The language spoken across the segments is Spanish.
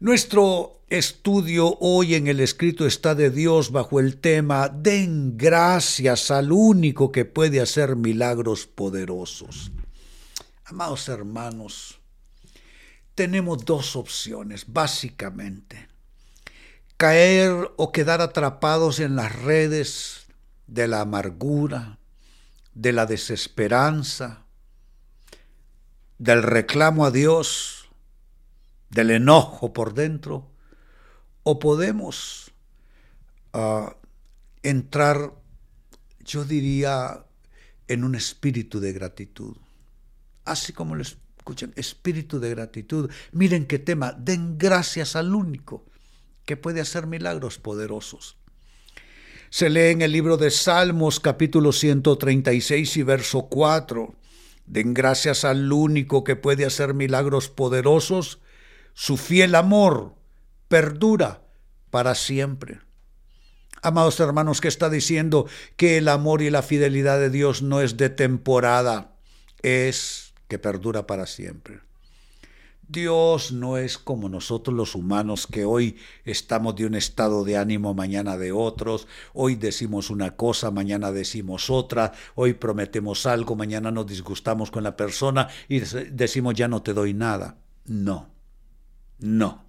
Nuestro estudio hoy en el escrito está de Dios bajo el tema Den gracias al único que puede hacer milagros poderosos. Amados hermanos, tenemos dos opciones, básicamente. Caer o quedar atrapados en las redes de la amargura, de la desesperanza, del reclamo a Dios, del enojo por dentro, o podemos ah, entrar, yo diría, en un espíritu de gratitud. Así como lo escuchan, espíritu de gratitud. Miren qué tema, den gracias al único que puede hacer milagros poderosos. Se lee en el libro de Salmos capítulo 136 y verso 4. Den gracias al único que puede hacer milagros poderosos su fiel amor perdura para siempre. Amados hermanos, ¿qué está diciendo? Que el amor y la fidelidad de Dios no es de temporada, es que perdura para siempre. Dios no es como nosotros los humanos que hoy estamos de un estado de ánimo, mañana de otros, hoy decimos una cosa, mañana decimos otra, hoy prometemos algo, mañana nos disgustamos con la persona y decimos ya no te doy nada. No. No.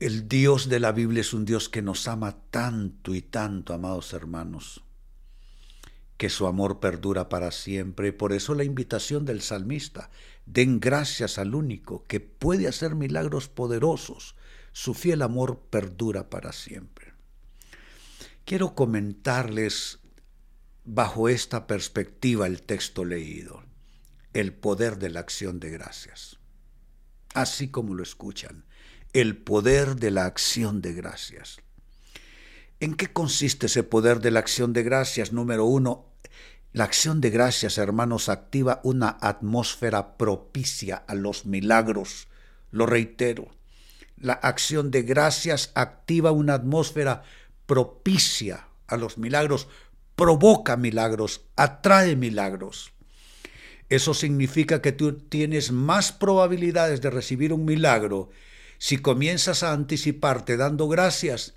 El Dios de la Biblia es un Dios que nos ama tanto y tanto, amados hermanos, que su amor perdura para siempre. Por eso la invitación del salmista, den gracias al único que puede hacer milagros poderosos. Su fiel amor perdura para siempre. Quiero comentarles bajo esta perspectiva el texto leído, el poder de la acción de gracias así como lo escuchan, el poder de la acción de gracias. ¿En qué consiste ese poder de la acción de gracias? Número uno, la acción de gracias, hermanos, activa una atmósfera propicia a los milagros. Lo reitero, la acción de gracias activa una atmósfera propicia a los milagros, provoca milagros, atrae milagros. Eso significa que tú tienes más probabilidades de recibir un milagro si comienzas a anticiparte dando gracias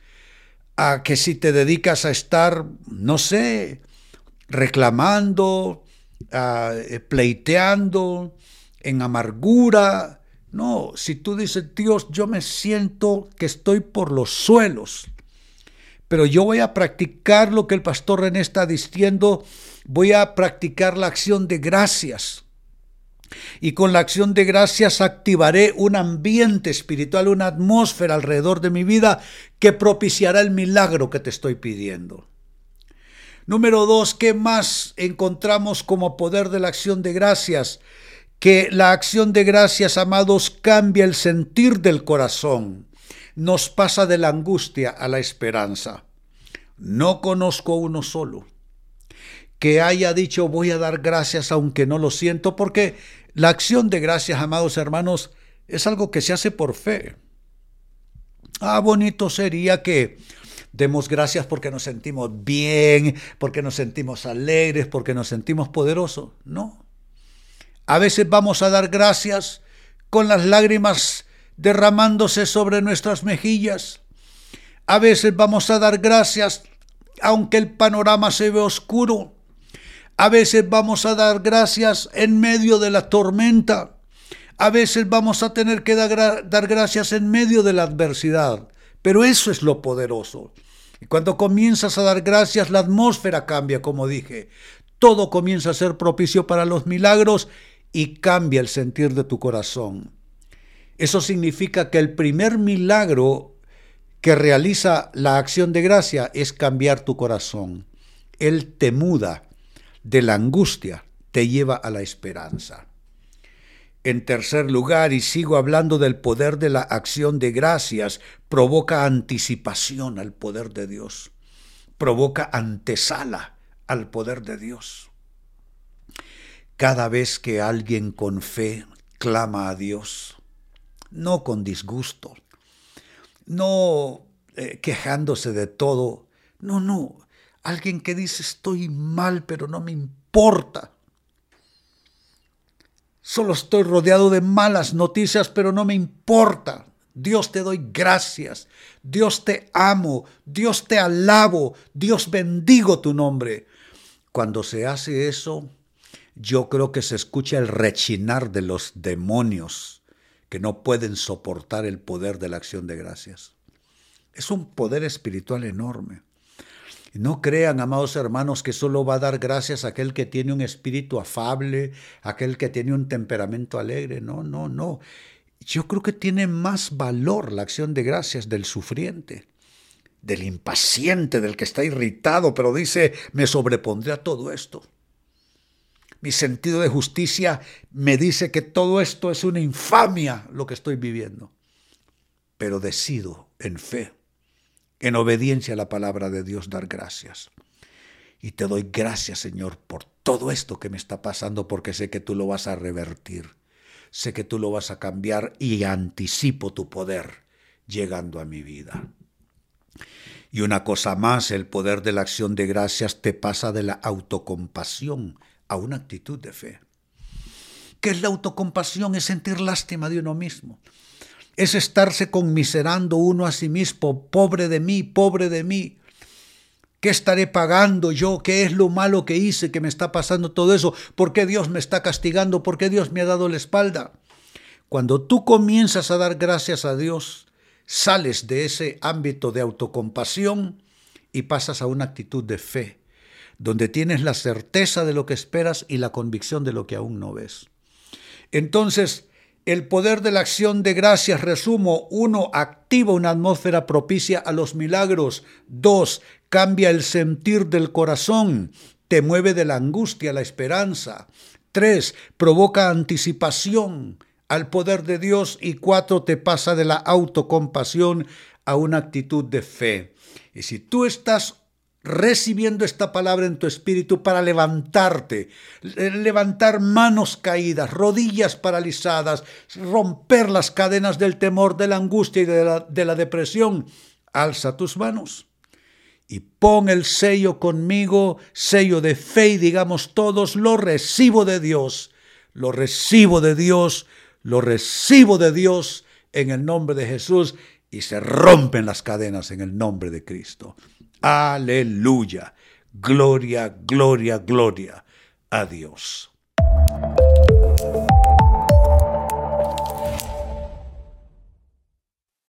a que si te dedicas a estar, no sé, reclamando, eh, pleiteando, en amargura. No, si tú dices, Dios, yo me siento que estoy por los suelos, pero yo voy a practicar lo que el pastor René está diciendo voy a practicar la acción de gracias. Y con la acción de gracias activaré un ambiente espiritual, una atmósfera alrededor de mi vida que propiciará el milagro que te estoy pidiendo. Número dos, ¿qué más encontramos como poder de la acción de gracias? Que la acción de gracias, amados, cambia el sentir del corazón, nos pasa de la angustia a la esperanza. No conozco uno solo que haya dicho voy a dar gracias aunque no lo siento, porque la acción de gracias, amados hermanos, es algo que se hace por fe. Ah, bonito sería que demos gracias porque nos sentimos bien, porque nos sentimos alegres, porque nos sentimos poderosos. No. A veces vamos a dar gracias con las lágrimas derramándose sobre nuestras mejillas. A veces vamos a dar gracias aunque el panorama se ve oscuro. A veces vamos a dar gracias en medio de la tormenta. A veces vamos a tener que dar, gracias en medio de la adversidad. Pero eso es lo poderoso. Y cuando comienzas a dar gracias, la atmósfera cambia, como dije. Todo comienza a ser propicio para los milagros y cambia el sentir de tu corazón. Eso significa que el primer milagro que realiza la acción de gracia es cambiar tu corazón. Él te muda de la angustia te lleva a la esperanza. En tercer lugar, y sigo hablando del poder de la acción de gracias, provoca anticipación al poder de Dios, provoca antesala al poder de Dios. Cada vez que alguien con fe clama a Dios, no con disgusto, no eh, quejándose de todo, no, no, Alguien que dice estoy mal, pero no me importa. Solo estoy rodeado de malas noticias, pero no me importa. Dios te doy gracias. Dios te amo. Dios te alabo. Dios bendigo tu nombre. Cuando se hace eso, yo creo que se escucha el rechinar de los demonios que no pueden soportar el poder de la acción de gracias. Es un poder espiritual enorme. No crean, amados hermanos, que solo va a dar gracias a aquel que tiene un espíritu afable, aquel que tiene un temperamento alegre. No, no, no. Yo creo que tiene más valor la acción de gracias del sufriente, del impaciente, del que está irritado, pero dice, me sobrepondré a todo esto. Mi sentido de justicia me dice que todo esto es una infamia lo que estoy viviendo. Pero decido en fe en obediencia a la palabra de Dios, dar gracias. Y te doy gracias, Señor, por todo esto que me está pasando, porque sé que tú lo vas a revertir, sé que tú lo vas a cambiar y anticipo tu poder llegando a mi vida. Y una cosa más, el poder de la acción de gracias te pasa de la autocompasión a una actitud de fe. ¿Qué es la autocompasión? Es sentir lástima de uno mismo es estarse conmiserando uno a sí mismo, pobre de mí, pobre de mí. ¿Qué estaré pagando yo? ¿Qué es lo malo que hice que me está pasando todo eso? ¿Por qué Dios me está castigando? ¿Por qué Dios me ha dado la espalda? Cuando tú comienzas a dar gracias a Dios, sales de ese ámbito de autocompasión y pasas a una actitud de fe, donde tienes la certeza de lo que esperas y la convicción de lo que aún no ves. Entonces, el poder de la acción de gracias, resumo, uno, activa una atmósfera propicia a los milagros. Dos, cambia el sentir del corazón, te mueve de la angustia a la esperanza. Tres, provoca anticipación al poder de Dios. Y cuatro, te pasa de la autocompasión a una actitud de fe. Y si tú estás recibiendo esta palabra en tu espíritu para levantarte, levantar manos caídas, rodillas paralizadas, romper las cadenas del temor, de la angustia y de la, de la depresión. Alza tus manos y pon el sello conmigo, sello de fe y digamos todos, lo recibo de Dios, lo recibo de Dios, lo recibo de Dios en el nombre de Jesús y se rompen las cadenas en el nombre de Cristo. Aleluya. Gloria, gloria, gloria a Dios.